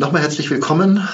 Nochmal herzlich willkommen.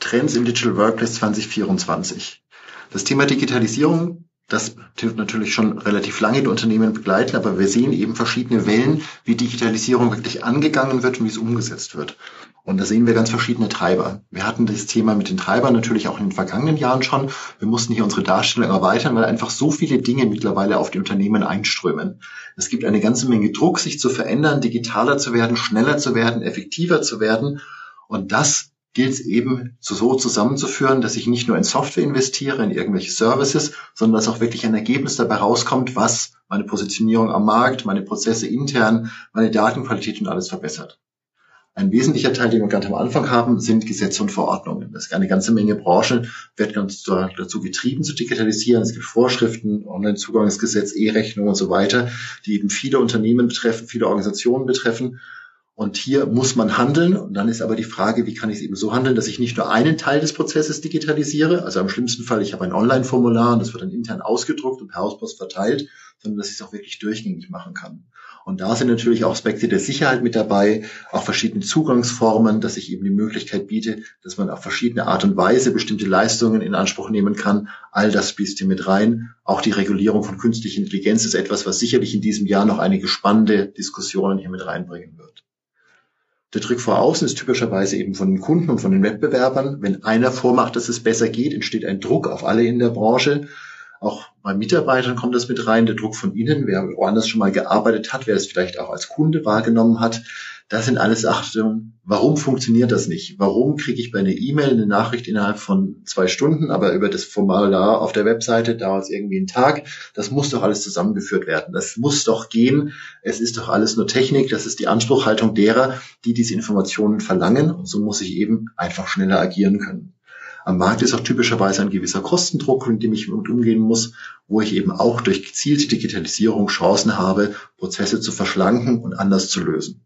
Trends im Digital Workplace 2024. Das Thema Digitalisierung, das dürfte natürlich schon relativ lange die Unternehmen begleiten, aber wir sehen eben verschiedene Wellen, wie Digitalisierung wirklich angegangen wird und wie es umgesetzt wird. Und da sehen wir ganz verschiedene Treiber. Wir hatten das Thema mit den Treibern natürlich auch in den vergangenen Jahren schon. Wir mussten hier unsere Darstellung erweitern, weil einfach so viele Dinge mittlerweile auf die Unternehmen einströmen. Es gibt eine ganze Menge Druck, sich zu verändern, digitaler zu werden, schneller zu werden, effektiver zu werden. Und das gilt es eben so zusammenzuführen, dass ich nicht nur in Software investiere, in irgendwelche Services, sondern dass auch wirklich ein Ergebnis dabei rauskommt, was meine Positionierung am Markt, meine Prozesse intern, meine Datenqualität und alles verbessert. Ein wesentlicher Teil, den wir ganz am Anfang haben, sind Gesetze und Verordnungen. Das ist eine ganze Menge Branchen, wird ganz dazu getrieben zu digitalisieren. Es gibt Vorschriften, Online-Zugangsgesetz, E-Rechnung und so weiter, die eben viele Unternehmen betreffen, viele Organisationen betreffen. Und hier muss man handeln. Und dann ist aber die Frage, wie kann ich es eben so handeln, dass ich nicht nur einen Teil des Prozesses digitalisiere, also im schlimmsten Fall, ich habe ein Online-Formular und das wird dann intern ausgedruckt und per Hauspost verteilt, sondern dass ich es auch wirklich durchgängig machen kann. Und da sind natürlich auch Aspekte der Sicherheit mit dabei, auch verschiedene Zugangsformen, dass ich eben die Möglichkeit biete, dass man auf verschiedene Art und Weise bestimmte Leistungen in Anspruch nehmen kann. All das fließt hier mit rein. Auch die Regulierung von künstlicher Intelligenz ist etwas, was sicherlich in diesem Jahr noch einige spannende Diskussionen hier mit reinbringen wird. Der Trick vor außen ist typischerweise eben von den Kunden und von den Wettbewerbern. Wenn einer vormacht, dass es besser geht, entsteht ein Druck auf alle in der Branche. Auch bei Mitarbeitern kommt das mit rein, der Druck von Ihnen, wer woanders schon mal gearbeitet hat, wer es vielleicht auch als Kunde wahrgenommen hat. Das sind alles Achtungen. Warum funktioniert das nicht? Warum kriege ich bei einer E-Mail eine Nachricht innerhalb von zwei Stunden, aber über das Formular auf der Webseite dauert es irgendwie einen Tag? Das muss doch alles zusammengeführt werden. Das muss doch gehen. Es ist doch alles nur Technik. Das ist die Anspruchhaltung derer, die diese Informationen verlangen. Und so muss ich eben einfach schneller agieren können. Am Markt ist auch typischerweise ein gewisser Kostendruck, mit dem ich umgehen muss, wo ich eben auch durch gezielte Digitalisierung Chancen habe, Prozesse zu verschlanken und anders zu lösen.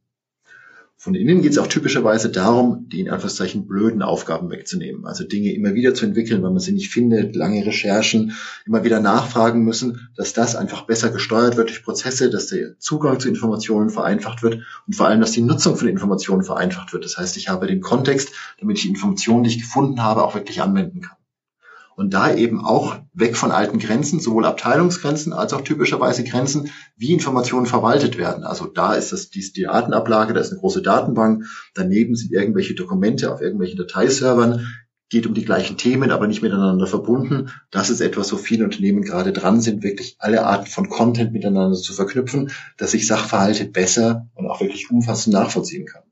Von innen geht es auch typischerweise darum, die in Anführungszeichen blöden Aufgaben wegzunehmen. Also Dinge immer wieder zu entwickeln, wenn man sie nicht findet, lange Recherchen, immer wieder nachfragen müssen, dass das einfach besser gesteuert wird durch Prozesse, dass der Zugang zu Informationen vereinfacht wird und vor allem, dass die Nutzung von Informationen vereinfacht wird. Das heißt, ich habe den Kontext, damit ich die Informationen, die ich gefunden habe, auch wirklich anwenden kann und da eben auch weg von alten Grenzen, sowohl Abteilungsgrenzen als auch typischerweise Grenzen, wie Informationen verwaltet werden. Also da ist das die, Datenablage, da ist eine große Datenbank, daneben sind irgendwelche Dokumente auf irgendwelchen Dateiservern, geht um die gleichen Themen, aber nicht miteinander verbunden. Das ist etwas, wo viele Unternehmen gerade dran sind, wirklich alle Arten von Content miteinander zu verknüpfen, dass ich Sachverhalte besser und auch wirklich umfassend nachvollziehen kann.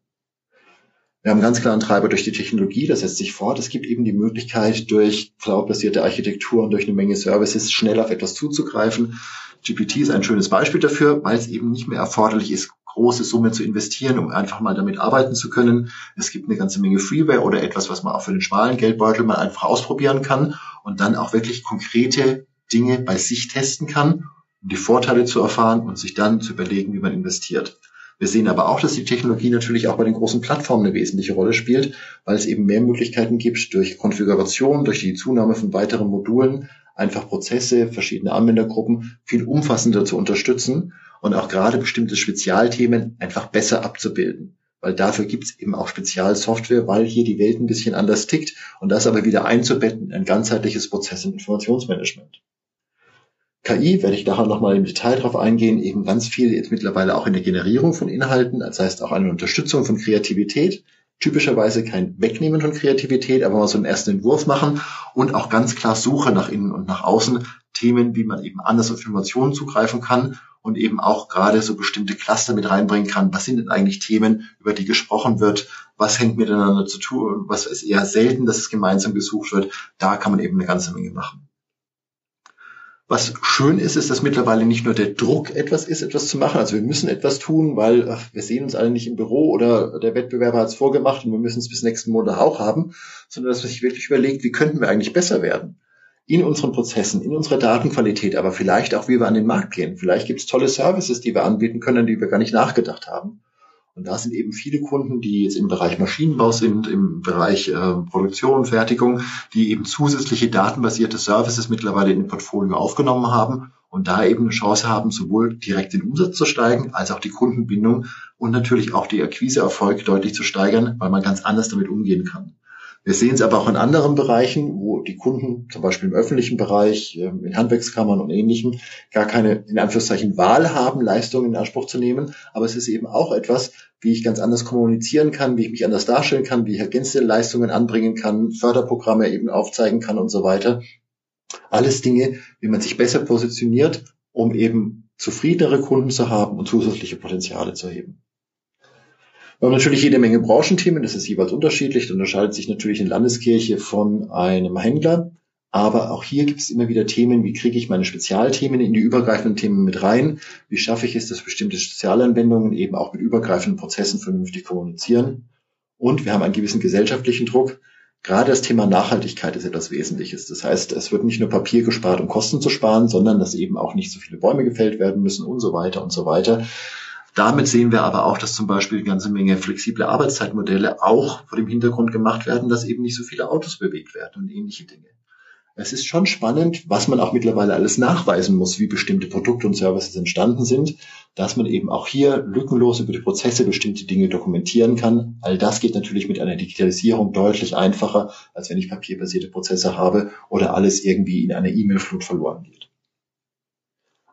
Wir haben ganz klar einen Treiber durch die Technologie, das setzt sich fort. Es gibt eben die Möglichkeit, durch cloud-basierte Architektur und durch eine Menge Services schnell auf etwas zuzugreifen. GPT ist ein schönes Beispiel dafür, weil es eben nicht mehr erforderlich ist, große Summe zu investieren, um einfach mal damit arbeiten zu können. Es gibt eine ganze Menge Freeware oder etwas, was man auch für den schmalen Geldbeutel mal einfach ausprobieren kann und dann auch wirklich konkrete Dinge bei sich testen kann, um die Vorteile zu erfahren und sich dann zu überlegen, wie man investiert. Wir sehen aber auch, dass die Technologie natürlich auch bei den großen Plattformen eine wesentliche Rolle spielt, weil es eben mehr Möglichkeiten gibt, durch Konfiguration, durch die Zunahme von weiteren Modulen, einfach Prozesse, verschiedene Anwendergruppen viel umfassender zu unterstützen und auch gerade bestimmte Spezialthemen einfach besser abzubilden. Weil dafür gibt es eben auch Spezialsoftware, weil hier die Welt ein bisschen anders tickt und das aber wieder einzubetten in ein ganzheitliches Prozess- und Informationsmanagement. KI werde ich nachher nochmal im Detail drauf eingehen, eben ganz viel jetzt mittlerweile auch in der Generierung von Inhalten, das heißt auch eine Unterstützung von Kreativität. Typischerweise kein Wegnehmen von Kreativität, aber mal so einen ersten Entwurf machen und auch ganz klar Suche nach innen und nach außen, Themen, wie man eben anders auf Informationen zugreifen kann und eben auch gerade so bestimmte Cluster mit reinbringen kann. Was sind denn eigentlich Themen, über die gesprochen wird? Was hängt miteinander zu tun? Was ist eher selten, dass es gemeinsam gesucht wird? Da kann man eben eine ganze Menge machen. Was schön ist, ist, dass mittlerweile nicht nur der Druck etwas ist, etwas zu machen. Also wir müssen etwas tun, weil ach, wir sehen uns alle nicht im Büro oder der Wettbewerber hat es vorgemacht und wir müssen es bis nächsten Monat auch haben, sondern dass man sich wirklich überlegt, wie könnten wir eigentlich besser werden? In unseren Prozessen, in unserer Datenqualität, aber vielleicht auch, wie wir an den Markt gehen. Vielleicht gibt es tolle Services, die wir anbieten können, die wir gar nicht nachgedacht haben. Und da sind eben viele Kunden, die jetzt im Bereich Maschinenbau sind, im Bereich äh, Produktion, Fertigung, die eben zusätzliche datenbasierte Services mittlerweile in den Portfolio aufgenommen haben und da eben eine Chance haben, sowohl direkt den Umsatz zu steigen, als auch die Kundenbindung und natürlich auch die Akquiseerfolg deutlich zu steigern, weil man ganz anders damit umgehen kann. Wir sehen es aber auch in anderen Bereichen, wo die Kunden, zum Beispiel im öffentlichen Bereich, ähm, in Handwerkskammern und Ähnlichem, gar keine, in Anführungszeichen, Wahl haben, Leistungen in Anspruch zu nehmen. Aber es ist eben auch etwas, wie ich ganz anders kommunizieren kann, wie ich mich anders darstellen kann, wie ich ergänzende Leistungen anbringen kann, Förderprogramme eben aufzeigen kann und so weiter. Alles Dinge, wie man sich besser positioniert, um eben zufriedenere Kunden zu haben und zusätzliche Potenziale zu heben. Wir haben natürlich jede Menge Branchenthemen, das ist jeweils unterschiedlich, da unterscheidet sich natürlich eine Landeskirche von einem Händler. Aber auch hier gibt es immer wieder Themen, wie kriege ich meine Spezialthemen in die übergreifenden Themen mit rein? Wie schaffe ich es, dass bestimmte Spezialanwendungen eben auch mit übergreifenden Prozessen vernünftig kommunizieren? Und wir haben einen gewissen gesellschaftlichen Druck. Gerade das Thema Nachhaltigkeit ist etwas Wesentliches. Das heißt, es wird nicht nur Papier gespart, um Kosten zu sparen, sondern dass eben auch nicht so viele Bäume gefällt werden müssen und so weiter und so weiter. Damit sehen wir aber auch, dass zum Beispiel eine ganze Menge flexible Arbeitszeitmodelle auch vor dem Hintergrund gemacht werden, dass eben nicht so viele Autos bewegt werden und ähnliche Dinge. Es ist schon spannend, was man auch mittlerweile alles nachweisen muss, wie bestimmte Produkte und Services entstanden sind, dass man eben auch hier lückenlos über die Prozesse bestimmte Dinge dokumentieren kann. All das geht natürlich mit einer Digitalisierung deutlich einfacher, als wenn ich papierbasierte Prozesse habe oder alles irgendwie in einer E-Mail-Flut verloren geht.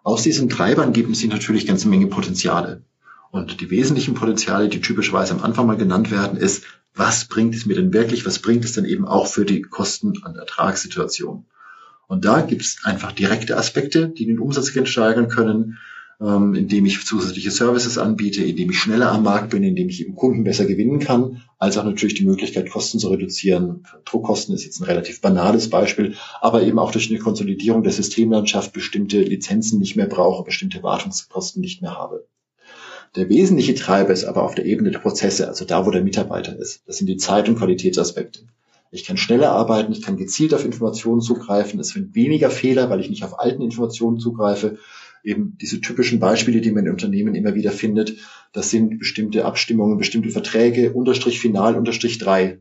Aus diesen Treibern geben sich natürlich ganze Menge Potenziale. Und die wesentlichen Potenziale, die typischerweise am Anfang mal genannt werden, ist, was bringt es mir denn wirklich, was bringt es denn eben auch für die Kosten- und Ertragssituation. Und da gibt es einfach direkte Aspekte, die den Umsatz steigern können, ähm, indem ich zusätzliche Services anbiete, indem ich schneller am Markt bin, indem ich eben Kunden besser gewinnen kann, als auch natürlich die Möglichkeit, Kosten zu reduzieren. Druckkosten ist jetzt ein relativ banales Beispiel, aber eben auch durch eine Konsolidierung der Systemlandschaft bestimmte Lizenzen nicht mehr brauche, bestimmte Wartungskosten nicht mehr habe. Der wesentliche Treiber ist aber auf der Ebene der Prozesse, also da, wo der Mitarbeiter ist. Das sind die Zeit- und Qualitätsaspekte. Ich kann schneller arbeiten, ich kann gezielt auf Informationen zugreifen, es sind weniger Fehler, weil ich nicht auf alten Informationen zugreife. Eben diese typischen Beispiele, die man in Unternehmen immer wieder findet, das sind bestimmte Abstimmungen, bestimmte Verträge, Unterstrich final, Unterstrich drei.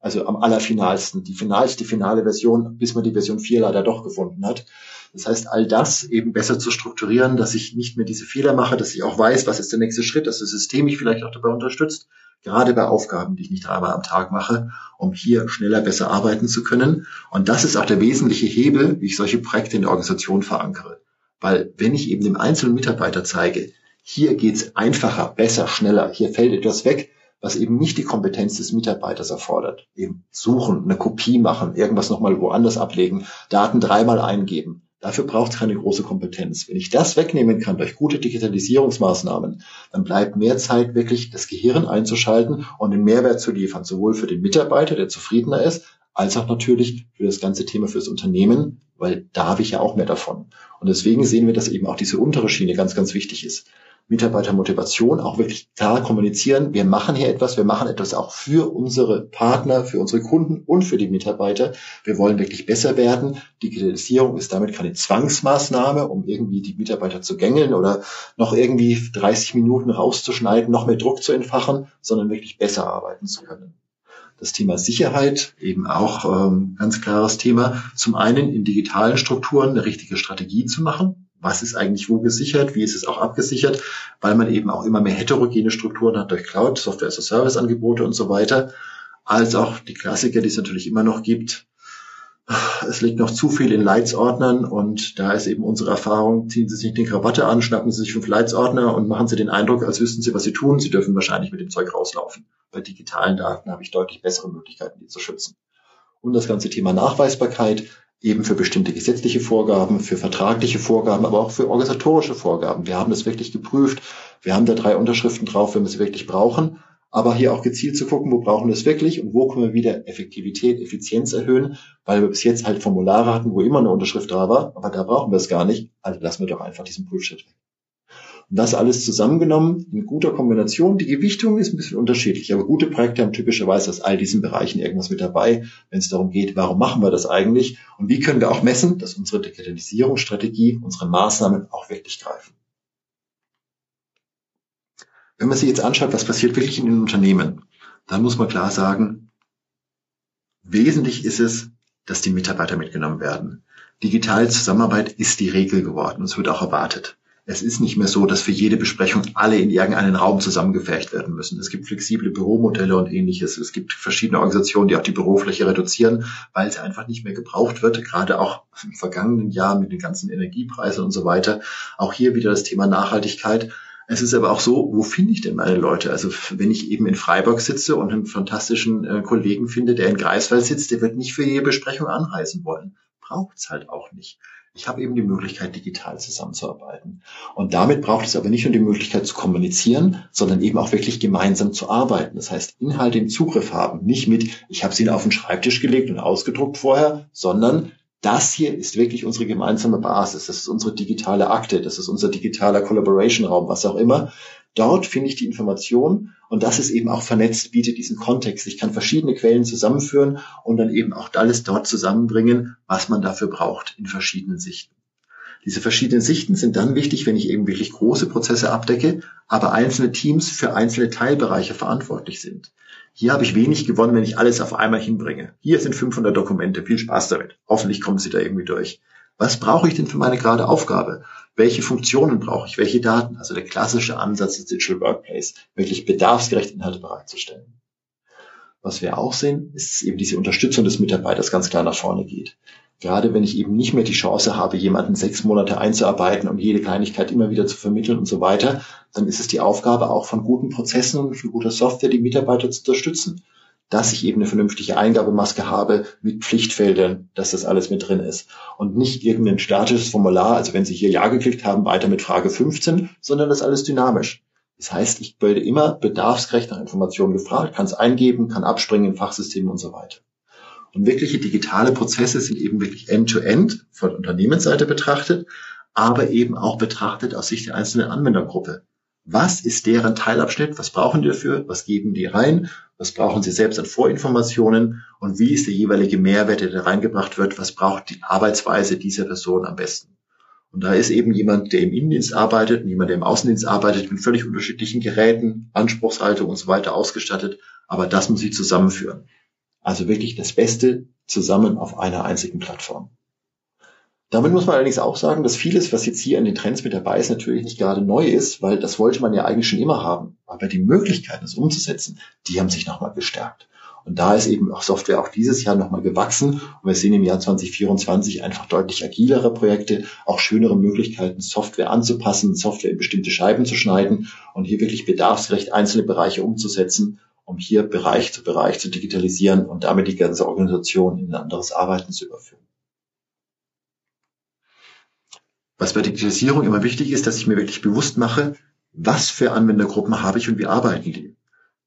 Also am allerfinalsten, die finalste finale Version, bis man die Version 4 leider doch gefunden hat. Das heißt, all das eben besser zu strukturieren, dass ich nicht mehr diese Fehler mache, dass ich auch weiß, was ist der nächste Schritt, dass das System mich vielleicht auch dabei unterstützt, gerade bei Aufgaben, die ich nicht dreimal am Tag mache, um hier schneller besser arbeiten zu können. Und das ist auch der wesentliche Hebel, wie ich solche Projekte in der Organisation verankere. Weil wenn ich eben dem einzelnen Mitarbeiter zeige, hier geht's einfacher, besser, schneller, hier fällt etwas weg, was eben nicht die Kompetenz des Mitarbeiters erfordert. Eben suchen, eine Kopie machen, irgendwas nochmal woanders ablegen, Daten dreimal eingeben. Dafür braucht es keine große Kompetenz. Wenn ich das wegnehmen kann durch gute Digitalisierungsmaßnahmen, dann bleibt mehr Zeit wirklich das Gehirn einzuschalten und den Mehrwert zu liefern, sowohl für den Mitarbeiter, der zufriedener ist, als auch natürlich für das ganze Thema fürs Unternehmen, weil da habe ich ja auch mehr davon. Und deswegen sehen wir, dass eben auch diese untere Schiene ganz, ganz wichtig ist. Mitarbeitermotivation auch wirklich klar kommunizieren. Wir machen hier etwas, wir machen etwas auch für unsere Partner, für unsere Kunden und für die Mitarbeiter. Wir wollen wirklich besser werden. Digitalisierung ist damit keine Zwangsmaßnahme, um irgendwie die Mitarbeiter zu gängeln oder noch irgendwie 30 Minuten rauszuschneiden, noch mehr Druck zu entfachen, sondern wirklich besser arbeiten zu können. Das Thema Sicherheit, eben auch ähm, ganz klares Thema. Zum einen in digitalen Strukturen eine richtige Strategie zu machen, was ist eigentlich wo gesichert, wie ist es auch abgesichert, weil man eben auch immer mehr heterogene Strukturen hat durch Cloud, Software as a Service Angebote und so weiter, als auch die Klassiker, die es natürlich immer noch gibt. Es liegt noch zu viel in Leitsordnern und da ist eben unsere Erfahrung, ziehen Sie sich die Krawatte an, schnappen Sie sich fünf Leitsordner und machen Sie den Eindruck, als wüssten Sie, was Sie tun. Sie dürfen wahrscheinlich mit dem Zeug rauslaufen. Bei digitalen Daten habe ich deutlich bessere Möglichkeiten, die zu schützen. Und das ganze Thema Nachweisbarkeit eben für bestimmte gesetzliche Vorgaben, für vertragliche Vorgaben, aber auch für organisatorische Vorgaben. Wir haben das wirklich geprüft. Wir haben da drei Unterschriften drauf, wenn wir sie wirklich brauchen. Aber hier auch gezielt zu gucken, wo brauchen wir es wirklich und wo können wir wieder Effektivität, Effizienz erhöhen, weil wir bis jetzt halt Formulare hatten, wo immer eine Unterschrift da war, aber da brauchen wir es gar nicht. Also lassen wir doch einfach diesen Prüfschritt weg. Das alles zusammengenommen in guter Kombination. Die Gewichtung ist ein bisschen unterschiedlich, aber gute Projekte haben typischerweise aus all diesen Bereichen irgendwas mit dabei, wenn es darum geht, warum machen wir das eigentlich und wie können wir auch messen, dass unsere Digitalisierungsstrategie, unsere Maßnahmen auch wirklich greifen. Wenn man sich jetzt anschaut, was passiert wirklich in den Unternehmen, dann muss man klar sagen, wesentlich ist es, dass die Mitarbeiter mitgenommen werden. Digitale Zusammenarbeit ist die Regel geworden und es wird auch erwartet. Es ist nicht mehr so, dass für jede Besprechung alle in irgendeinen Raum zusammengefercht werden müssen. Es gibt flexible Büromodelle und ähnliches. Es gibt verschiedene Organisationen, die auch die Bürofläche reduzieren, weil es einfach nicht mehr gebraucht wird. Gerade auch im vergangenen Jahr mit den ganzen Energiepreisen und so weiter. Auch hier wieder das Thema Nachhaltigkeit. Es ist aber auch so, wo finde ich denn meine Leute? Also wenn ich eben in Freiburg sitze und einen fantastischen äh, Kollegen finde, der in Greifswald sitzt, der wird nicht für jede Besprechung anreisen wollen. Braucht es halt auch nicht. Ich habe eben die Möglichkeit, digital zusammenzuarbeiten. Und damit braucht es aber nicht nur die Möglichkeit zu kommunizieren, sondern eben auch wirklich gemeinsam zu arbeiten. Das heißt, Inhalte im Zugriff haben. Nicht mit, ich habe sie auf den Schreibtisch gelegt und ausgedruckt vorher, sondern das hier ist wirklich unsere gemeinsame Basis. Das ist unsere digitale Akte. Das ist unser digitaler Collaboration-Raum, was auch immer. Dort finde ich die Information und das ist eben auch vernetzt, bietet diesen Kontext. Ich kann verschiedene Quellen zusammenführen und dann eben auch alles dort zusammenbringen, was man dafür braucht in verschiedenen Sichten. Diese verschiedenen Sichten sind dann wichtig, wenn ich eben wirklich große Prozesse abdecke, aber einzelne Teams für einzelne Teilbereiche verantwortlich sind. Hier habe ich wenig gewonnen, wenn ich alles auf einmal hinbringe. Hier sind 500 Dokumente. Viel Spaß damit. Hoffentlich kommen Sie da irgendwie durch. Was brauche ich denn für meine gerade Aufgabe? Welche Funktionen brauche ich? Welche Daten? Also der klassische Ansatz des Digital Workplace, wirklich bedarfsgerecht Inhalte bereitzustellen. Was wir auch sehen, ist eben diese Unterstützung des Mitarbeiters ganz klar nach vorne geht. Gerade wenn ich eben nicht mehr die Chance habe, jemanden sechs Monate einzuarbeiten und jede Kleinigkeit immer wieder zu vermitteln und so weiter, dann ist es die Aufgabe auch von guten Prozessen und von guter Software, die Mitarbeiter zu unterstützen. Dass ich eben eine vernünftige Eingabemaske habe mit Pflichtfeldern, dass das alles mit drin ist. Und nicht irgendein statisches Formular, also wenn Sie hier Ja geklickt haben, weiter mit Frage 15, sondern das alles dynamisch. Das heißt, ich werde immer bedarfsgerecht nach Informationen gefragt, kann es eingeben, kann abspringen in Fachsystemen und so weiter. Und wirkliche digitale Prozesse sind eben wirklich end-to-end -End von Unternehmensseite betrachtet, aber eben auch betrachtet aus Sicht der einzelnen Anwendergruppe. Was ist deren Teilabschnitt? Was brauchen die dafür? Was geben die rein? Was brauchen sie selbst an Vorinformationen? Und wie ist der jeweilige Mehrwert, der da reingebracht wird? Was braucht die Arbeitsweise dieser Person am besten? Und da ist eben jemand, der im Innendienst arbeitet und jemand, der im Außendienst arbeitet, mit völlig unterschiedlichen Geräten, Anspruchshaltung und so weiter ausgestattet. Aber das muss sie zusammenführen. Also wirklich das Beste zusammen auf einer einzigen Plattform. Damit muss man allerdings auch sagen, dass vieles, was jetzt hier an den Trends mit dabei ist, natürlich nicht gerade neu ist, weil das wollte man ja eigentlich schon immer haben. Aber die Möglichkeiten, es umzusetzen, die haben sich nochmal gestärkt. Und da ist eben auch Software auch dieses Jahr nochmal gewachsen. Und wir sehen im Jahr 2024 einfach deutlich agilere Projekte, auch schönere Möglichkeiten, Software anzupassen, Software in bestimmte Scheiben zu schneiden und hier wirklich bedarfsgerecht einzelne Bereiche umzusetzen um hier Bereich zu Bereich zu digitalisieren und damit die ganze Organisation in ein anderes Arbeiten zu überführen. Was bei Digitalisierung immer wichtig ist, dass ich mir wirklich bewusst mache, was für Anwendergruppen habe ich und wie arbeiten die.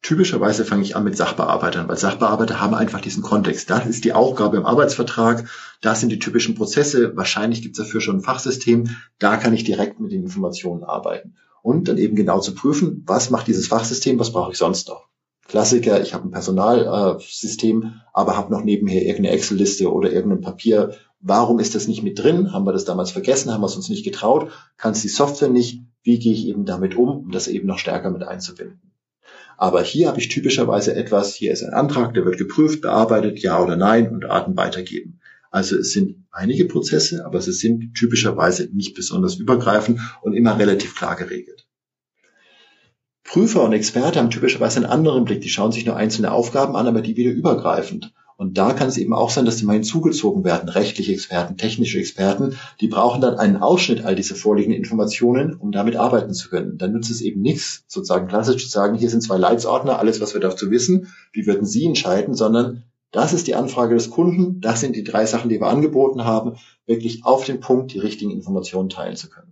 Typischerweise fange ich an mit Sachbearbeitern, weil Sachbearbeiter haben einfach diesen Kontext. Das ist die Aufgabe im Arbeitsvertrag, da sind die typischen Prozesse, wahrscheinlich gibt es dafür schon ein Fachsystem, da kann ich direkt mit den Informationen arbeiten. Und dann eben genau zu prüfen, was macht dieses Fachsystem, was brauche ich sonst noch. Klassiker, ich habe ein Personalsystem, aber habe noch nebenher irgendeine Excel-Liste oder irgendein Papier. Warum ist das nicht mit drin? Haben wir das damals vergessen? Haben wir es uns nicht getraut? Kann es die Software nicht? Wie gehe ich eben damit um, um das eben noch stärker mit einzubinden? Aber hier habe ich typischerweise etwas, hier ist ein Antrag, der wird geprüft, bearbeitet, ja oder nein und Daten weitergeben. Also es sind einige Prozesse, aber sie sind typischerweise nicht besonders übergreifend und immer relativ klar geregelt. Prüfer und Experte haben typischerweise einen anderen Blick. Die schauen sich nur einzelne Aufgaben an, aber die wieder übergreifend. Und da kann es eben auch sein, dass die mal hinzugezogen werden. Rechtliche Experten, technische Experten, die brauchen dann einen Ausschnitt all dieser vorliegenden Informationen, um damit arbeiten zu können. Dann nützt es eben nichts, sozusagen klassisch zu sagen, hier sind zwei Leitsordner, alles, was wir dazu wissen, wie würden Sie entscheiden, sondern das ist die Anfrage des Kunden, das sind die drei Sachen, die wir angeboten haben, wirklich auf den Punkt die richtigen Informationen teilen zu können.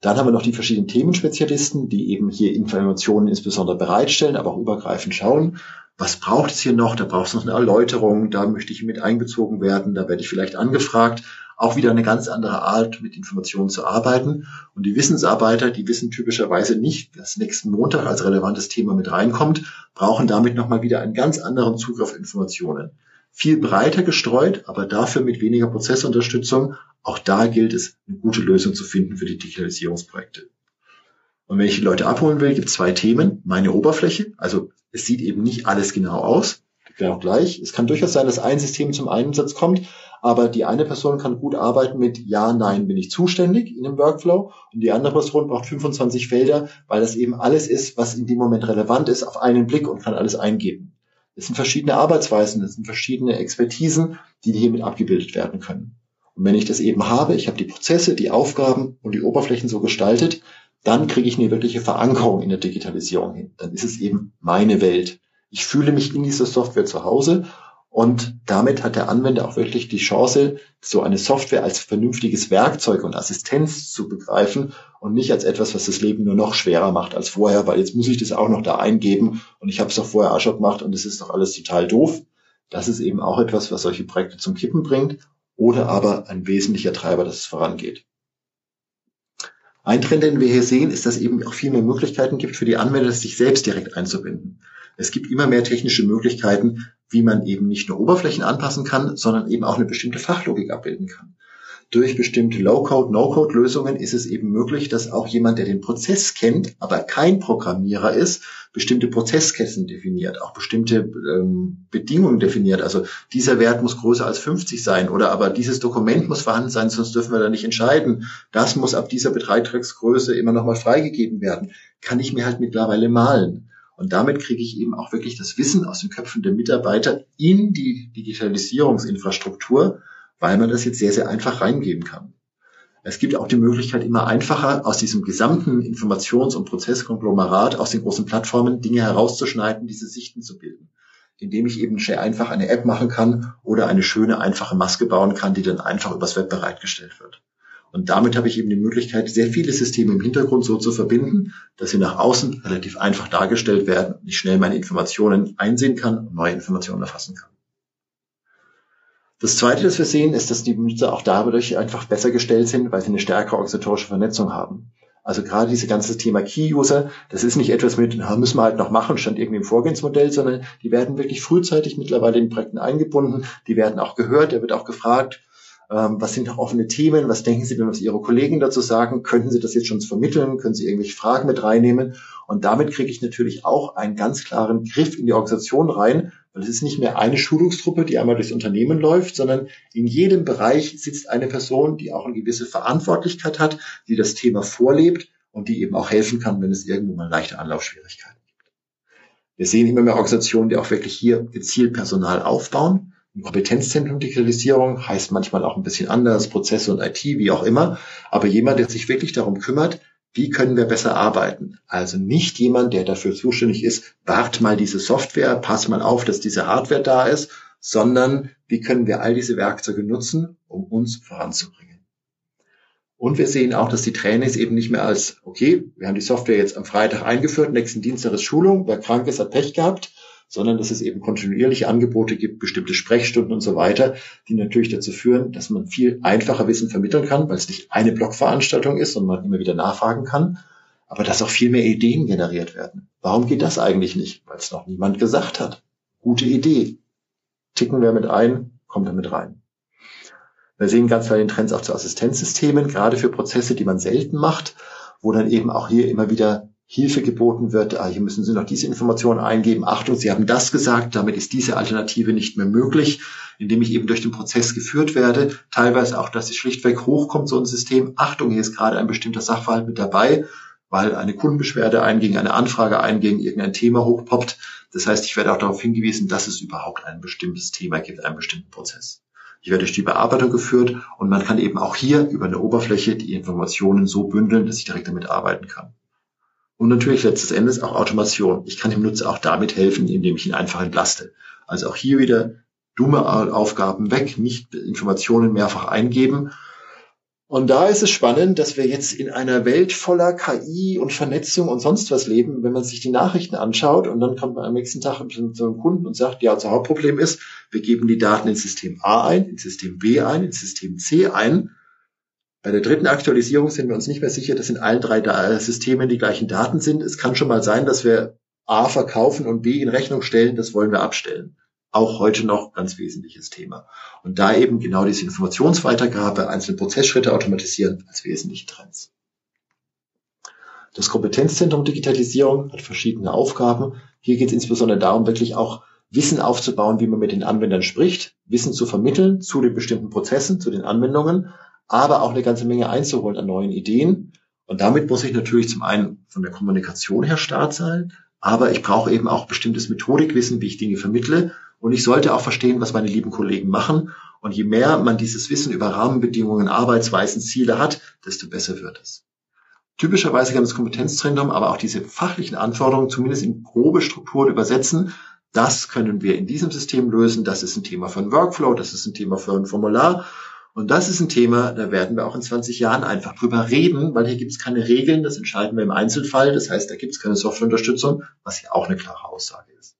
Dann haben wir noch die verschiedenen Themenspezialisten, die eben hier Informationen insbesondere bereitstellen, aber auch übergreifend schauen. Was braucht es hier noch? Da braucht es noch eine Erläuterung. Da möchte ich mit einbezogen werden. Da werde ich vielleicht angefragt. Auch wieder eine ganz andere Art, mit Informationen zu arbeiten. Und die Wissensarbeiter, die wissen typischerweise nicht, dass nächsten Montag als relevantes Thema mit reinkommt, brauchen damit nochmal wieder einen ganz anderen Zugriff auf Informationen viel breiter gestreut, aber dafür mit weniger Prozessunterstützung. Auch da gilt es, eine gute Lösung zu finden für die Digitalisierungsprojekte. Und wenn ich die Leute abholen will, gibt es zwei Themen. Meine Oberfläche, also es sieht eben nicht alles genau aus, genau gleich. Es kann durchaus sein, dass ein System zum Einsatz kommt, aber die eine Person kann gut arbeiten mit Ja, Nein, bin ich zuständig in dem Workflow und die andere Person braucht 25 Felder, weil das eben alles ist, was in dem Moment relevant ist, auf einen Blick und kann alles eingeben. Das sind verschiedene Arbeitsweisen, das sind verschiedene Expertisen, die hiermit abgebildet werden können. Und wenn ich das eben habe, ich habe die Prozesse, die Aufgaben und die Oberflächen so gestaltet, dann kriege ich eine wirkliche Verankerung in der Digitalisierung hin. Dann ist es eben meine Welt. Ich fühle mich in dieser Software zu Hause und damit hat der Anwender auch wirklich die Chance, so eine Software als vernünftiges Werkzeug und Assistenz zu begreifen und nicht als etwas, was das Leben nur noch schwerer macht als vorher, weil jetzt muss ich das auch noch da eingeben und ich habe es doch vorher auch schon gemacht und es ist doch alles total doof. Das ist eben auch etwas, was solche Projekte zum Kippen bringt oder aber ein wesentlicher Treiber, dass es vorangeht. Ein Trend, den wir hier sehen, ist, dass es eben auch viel mehr Möglichkeiten gibt für die Anwender, sich selbst direkt einzubinden. Es gibt immer mehr technische Möglichkeiten, wie man eben nicht nur Oberflächen anpassen kann, sondern eben auch eine bestimmte Fachlogik abbilden kann. Durch bestimmte Low-Code, No-Code-Lösungen ist es eben möglich, dass auch jemand, der den Prozess kennt, aber kein Programmierer ist, bestimmte Prozessketten definiert, auch bestimmte ähm, Bedingungen definiert. Also dieser Wert muss größer als 50 sein oder aber dieses Dokument muss vorhanden sein, sonst dürfen wir da nicht entscheiden. Das muss ab dieser Beitragsgröße immer nochmal freigegeben werden. Kann ich mir halt mittlerweile malen. Und damit kriege ich eben auch wirklich das Wissen aus den Köpfen der Mitarbeiter in die Digitalisierungsinfrastruktur, weil man das jetzt sehr, sehr einfach reingeben kann. Es gibt auch die Möglichkeit, immer einfacher aus diesem gesamten Informations- und Prozesskonglomerat, aus den großen Plattformen Dinge herauszuschneiden, diese Sichten zu bilden. Indem ich eben sehr einfach eine App machen kann oder eine schöne, einfache Maske bauen kann, die dann einfach übers Web bereitgestellt wird. Und damit habe ich eben die Möglichkeit, sehr viele Systeme im Hintergrund so zu verbinden, dass sie nach außen relativ einfach dargestellt werden und ich schnell meine Informationen einsehen kann und neue Informationen erfassen kann. Das Zweite, das wir sehen, ist, dass die Benutzer auch dadurch einfach besser gestellt sind, weil sie eine stärkere organisatorische Vernetzung haben. Also gerade dieses ganze Thema Key-User, das ist nicht etwas mit, na, müssen wir halt noch machen, stand irgendwie im Vorgehensmodell, sondern die werden wirklich frühzeitig mittlerweile in Projekten eingebunden, die werden auch gehört, da wird auch gefragt, ähm, was sind noch offene Themen? Was denken Sie denn, was Ihre Kollegen dazu sagen? Könnten Sie das jetzt schon vermitteln? Können Sie irgendwelche Fragen mit reinnehmen? Und damit kriege ich natürlich auch einen ganz klaren Griff in die Organisation rein, weil es ist nicht mehr eine Schulungstruppe, die einmal durchs Unternehmen läuft, sondern in jedem Bereich sitzt eine Person, die auch eine gewisse Verantwortlichkeit hat, die das Thema vorlebt und die eben auch helfen kann, wenn es irgendwo mal leichte Anlaufschwierigkeiten gibt. Wir sehen immer mehr Organisationen, die auch wirklich hier gezielt Personal aufbauen ein Kompetenzzentrum Digitalisierung heißt manchmal auch ein bisschen anders, Prozesse und IT, wie auch immer. Aber jemand, der sich wirklich darum kümmert, wie können wir besser arbeiten? Also nicht jemand, der dafür zuständig ist, wart mal diese Software, pass mal auf, dass diese Hardware da ist, sondern wie können wir all diese Werkzeuge nutzen, um uns voranzubringen? Und wir sehen auch, dass die Trainings eben nicht mehr als, okay, wir haben die Software jetzt am Freitag eingeführt, nächsten Dienstag ist Schulung, wer krank ist, hat Pech gehabt, sondern dass es eben kontinuierliche Angebote gibt, bestimmte Sprechstunden und so weiter, die natürlich dazu führen, dass man viel einfacher Wissen vermitteln kann, weil es nicht eine Blockveranstaltung ist und man immer wieder nachfragen kann, aber dass auch viel mehr Ideen generiert werden. Warum geht das eigentlich nicht? Weil es noch niemand gesagt hat. Gute Idee. Ticken wir mit ein, kommt damit rein. Wir sehen ganz klar den Trends auch zu Assistenzsystemen, gerade für Prozesse, die man selten macht, wo dann eben auch hier immer wieder Hilfe geboten wird, ah, hier müssen Sie noch diese Informationen eingeben, Achtung, Sie haben das gesagt, damit ist diese Alternative nicht mehr möglich, indem ich eben durch den Prozess geführt werde, teilweise auch, dass es schlichtweg hochkommt, so ein System, Achtung, hier ist gerade ein bestimmter Sachverhalt mit dabei, weil eine Kundenbeschwerde einging, eine Anfrage einging, irgendein Thema hochpoppt. Das heißt, ich werde auch darauf hingewiesen, dass es überhaupt ein bestimmtes Thema gibt, einen bestimmten Prozess. Ich werde durch die Bearbeitung geführt und man kann eben auch hier über eine Oberfläche die Informationen so bündeln, dass ich direkt damit arbeiten kann. Und natürlich letztes Endes auch Automation. Ich kann dem Nutzer auch damit helfen, indem ich ihn einfach entlaste. Also auch hier wieder dumme Aufgaben weg, nicht Informationen mehrfach eingeben. Und da ist es spannend, dass wir jetzt in einer Welt voller KI und Vernetzung und sonst was leben, wenn man sich die Nachrichten anschaut und dann kommt man am nächsten Tag zu einem Kunden und sagt, ja, unser Hauptproblem ist, wir geben die Daten ins System A ein, ins System B ein, ins System C ein bei der dritten Aktualisierung sind wir uns nicht mehr sicher, dass in allen drei Systemen die gleichen Daten sind. Es kann schon mal sein, dass wir A verkaufen und B in Rechnung stellen. Das wollen wir abstellen. Auch heute noch ganz wesentliches Thema. Und da eben genau diese Informationsweitergabe, einzelne Prozessschritte automatisieren als wesentliche Trends. Das Kompetenzzentrum Digitalisierung hat verschiedene Aufgaben. Hier geht es insbesondere darum, wirklich auch Wissen aufzubauen, wie man mit den Anwendern spricht, Wissen zu vermitteln zu den bestimmten Prozessen, zu den Anwendungen, aber auch eine ganze Menge einzuholen an neuen Ideen. Und damit muss ich natürlich zum einen von der Kommunikation her stark sein, aber ich brauche eben auch bestimmtes Methodikwissen, wie ich Dinge vermittle. Und ich sollte auch verstehen, was meine lieben Kollegen machen. Und je mehr man dieses Wissen über Rahmenbedingungen, Arbeitsweisen, Ziele hat, desto besser wird es. Typischerweise kann das Kompetenzzentrum aber auch diese fachlichen Anforderungen zumindest in grobe Strukturen übersetzen. Das können wir in diesem System lösen. Das ist ein Thema für ein Workflow. Das ist ein Thema für ein Formular. Und das ist ein Thema, da werden wir auch in 20 Jahren einfach drüber reden, weil hier gibt es keine Regeln, das entscheiden wir im Einzelfall. Das heißt, da gibt es keine Softwareunterstützung, was ja auch eine klare Aussage ist.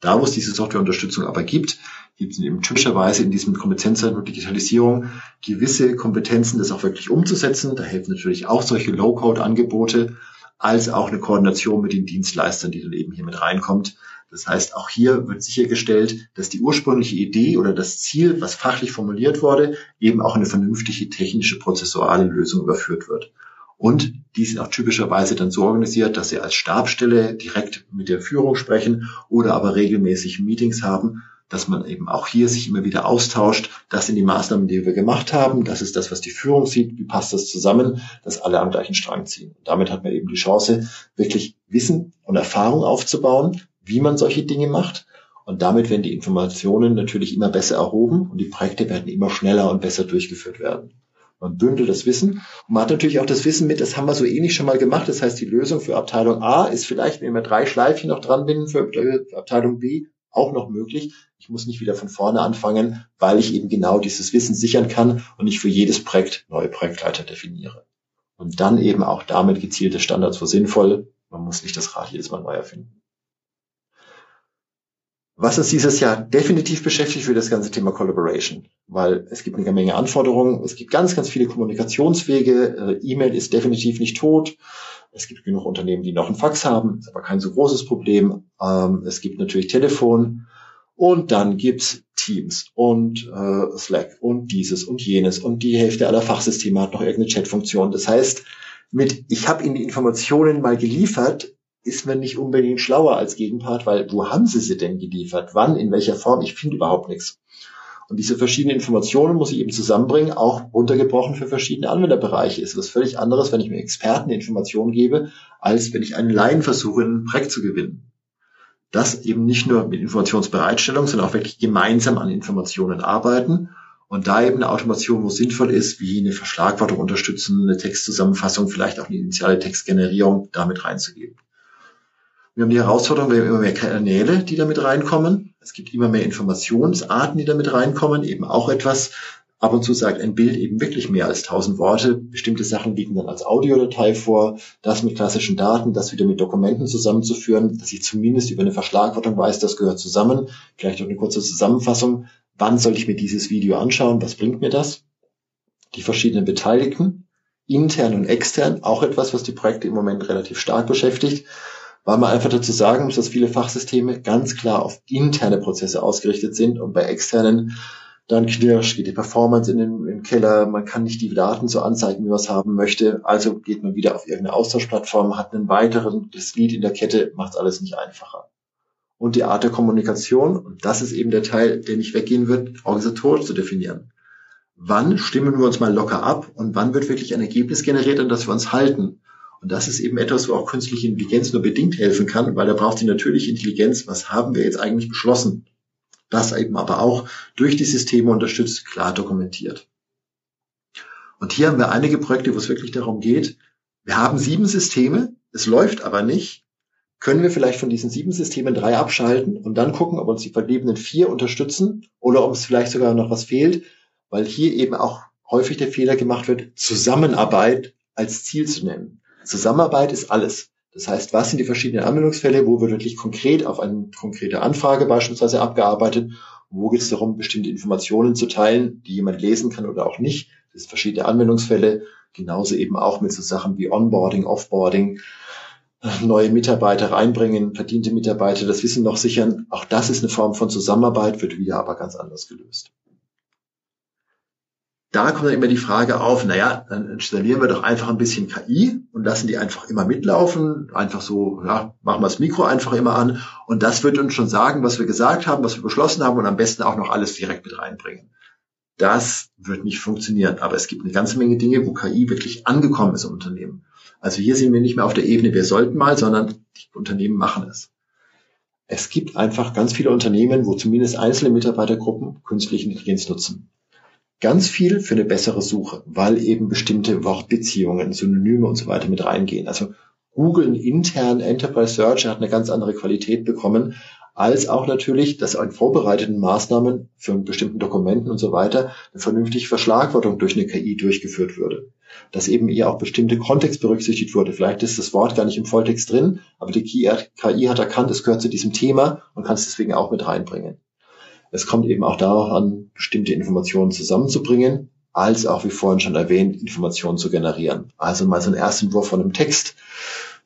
Da, wo es diese Softwareunterstützung aber gibt, gibt es eben typischerweise in diesem Kompetenzzentrum Digitalisierung gewisse Kompetenzen, das auch wirklich umzusetzen. Da helfen natürlich auch solche Low-Code-Angebote, als auch eine Koordination mit den Dienstleistern, die dann eben hier mit reinkommt. Das heißt, auch hier wird sichergestellt, dass die ursprüngliche Idee oder das Ziel, was fachlich formuliert wurde, eben auch in eine vernünftige technische prozessuale Lösung überführt wird. Und die sind auch typischerweise dann so organisiert, dass sie als Stabstelle direkt mit der Führung sprechen oder aber regelmäßig Meetings haben, dass man eben auch hier sich immer wieder austauscht. Das sind die Maßnahmen, die wir gemacht haben. Das ist das, was die Führung sieht. Wie passt das zusammen, dass alle am gleichen Strang ziehen. Und damit hat man eben die Chance, wirklich Wissen und Erfahrung aufzubauen, wie man solche Dinge macht. Und damit werden die Informationen natürlich immer besser erhoben und die Projekte werden immer schneller und besser durchgeführt werden. Man bündelt das Wissen und man hat natürlich auch das Wissen mit, das haben wir so ähnlich schon mal gemacht. Das heißt, die Lösung für Abteilung A ist vielleicht, wenn wir drei Schleifchen noch dran binden, für Abteilung B auch noch möglich. Ich muss nicht wieder von vorne anfangen, weil ich eben genau dieses Wissen sichern kann und ich für jedes Projekt neue Projektleiter definiere. Und dann eben auch damit gezielte Standards für sinnvoll. Man muss nicht das Rad jedes Mal neu erfinden. Was uns dieses Jahr definitiv beschäftigt, für das ganze Thema Collaboration, weil es gibt eine Menge Anforderungen, es gibt ganz, ganz viele Kommunikationswege, äh, E-Mail ist definitiv nicht tot, es gibt genug Unternehmen, die noch einen Fax haben, ist aber kein so großes Problem. Ähm, es gibt natürlich Telefon und dann gibt's Teams und äh, Slack und dieses und jenes und die Hälfte aller Fachsysteme hat noch irgendeine Chatfunktion. Das heißt, mit ich habe Ihnen die Informationen mal geliefert, ist man nicht unbedingt schlauer als Gegenpart, weil wo haben sie sie denn geliefert? Wann? In welcher Form? Ich finde überhaupt nichts. Und diese verschiedenen Informationen muss ich eben zusammenbringen, auch runtergebrochen für verschiedene Anwenderbereiche. Ist was völlig anderes, wenn ich mir Experten Informationen gebe, als wenn ich einen Laien versuche, ein Projekt zu gewinnen. Das eben nicht nur mit Informationsbereitstellung, sondern auch wirklich gemeinsam an Informationen arbeiten und da eben eine Automation, wo sinnvoll ist, wie eine Verschlagwortung unterstützen, eine Textzusammenfassung, vielleicht auch eine initiale Textgenerierung damit reinzugeben. Wir haben die Herausforderung, wir haben immer mehr Kanäle, die damit reinkommen. Es gibt immer mehr Informationsarten, die damit reinkommen. Eben auch etwas, ab und zu sagt ein Bild eben wirklich mehr als tausend Worte. Bestimmte Sachen liegen dann als Audiodatei vor. Das mit klassischen Daten, das wieder mit Dokumenten zusammenzuführen, dass ich zumindest über eine Verschlagwortung weiß, das gehört zusammen. Vielleicht auch eine kurze Zusammenfassung. Wann soll ich mir dieses Video anschauen? Was bringt mir das? Die verschiedenen Beteiligten, intern und extern, auch etwas, was die Projekte im Moment relativ stark beschäftigt weil man einfach dazu sagen muss, dass viele Fachsysteme ganz klar auf interne Prozesse ausgerichtet sind und bei externen dann knirscht, geht die Performance in den, in den Keller, man kann nicht die Daten so anzeigen, wie man es haben möchte, also geht man wieder auf irgendeine Austauschplattform, hat einen weiteren, das Glied in der Kette, macht alles nicht einfacher. Und die Art der Kommunikation, und das ist eben der Teil, der nicht weggehen wird, organisatorisch zu definieren. Wann stimmen wir uns mal locker ab und wann wird wirklich ein Ergebnis generiert, an das wir uns halten? Und das ist eben etwas, wo auch künstliche Intelligenz nur bedingt helfen kann, weil da braucht die natürliche Intelligenz, was haben wir jetzt eigentlich beschlossen? Das eben aber auch durch die Systeme unterstützt, klar dokumentiert. Und hier haben wir einige Projekte, wo es wirklich darum geht, wir haben sieben Systeme, es läuft aber nicht. Können wir vielleicht von diesen sieben Systemen drei abschalten und dann gucken, ob uns die verbliebenen vier unterstützen oder ob es vielleicht sogar noch was fehlt, weil hier eben auch häufig der Fehler gemacht wird, Zusammenarbeit als Ziel zu nennen. Zusammenarbeit ist alles. Das heißt, was sind die verschiedenen Anwendungsfälle, wo wird wirklich konkret auf eine konkrete Anfrage beispielsweise abgearbeitet, wo geht es darum, bestimmte Informationen zu teilen, die jemand lesen kann oder auch nicht. Das sind verschiedene Anwendungsfälle, genauso eben auch mit so Sachen wie Onboarding, Offboarding, neue Mitarbeiter reinbringen, verdiente Mitarbeiter das Wissen noch sichern. Auch das ist eine Form von Zusammenarbeit, wird wieder aber ganz anders gelöst. Da kommt dann immer die Frage auf, naja, dann installieren wir doch einfach ein bisschen KI und lassen die einfach immer mitlaufen, einfach so, ja, machen wir das Mikro einfach immer an und das wird uns schon sagen, was wir gesagt haben, was wir beschlossen haben und am besten auch noch alles direkt mit reinbringen. Das wird nicht funktionieren, aber es gibt eine ganze Menge Dinge, wo KI wirklich angekommen ist im Unternehmen. Also hier sind wir nicht mehr auf der Ebene, wir sollten mal, sondern die Unternehmen machen es. Es gibt einfach ganz viele Unternehmen, wo zumindest einzelne Mitarbeitergruppen künstliche Intelligenz nutzen ganz viel für eine bessere Suche, weil eben bestimmte Wortbeziehungen, Synonyme und so weiter mit reingehen. Also Google intern Enterprise Search hat eine ganz andere Qualität bekommen, als auch natürlich, dass an vorbereiteten Maßnahmen für bestimmten Dokumenten und so weiter eine vernünftige Verschlagwortung durch eine KI durchgeführt würde. Dass eben eher auch bestimmte Kontext berücksichtigt wurde. Vielleicht ist das Wort gar nicht im Volltext drin, aber die KI hat erkannt, es gehört zu diesem Thema und kann es deswegen auch mit reinbringen. Es kommt eben auch darauf an, bestimmte Informationen zusammenzubringen, als auch, wie vorhin schon erwähnt, Informationen zu generieren. Also mal so ein Erstentwurf von einem Text,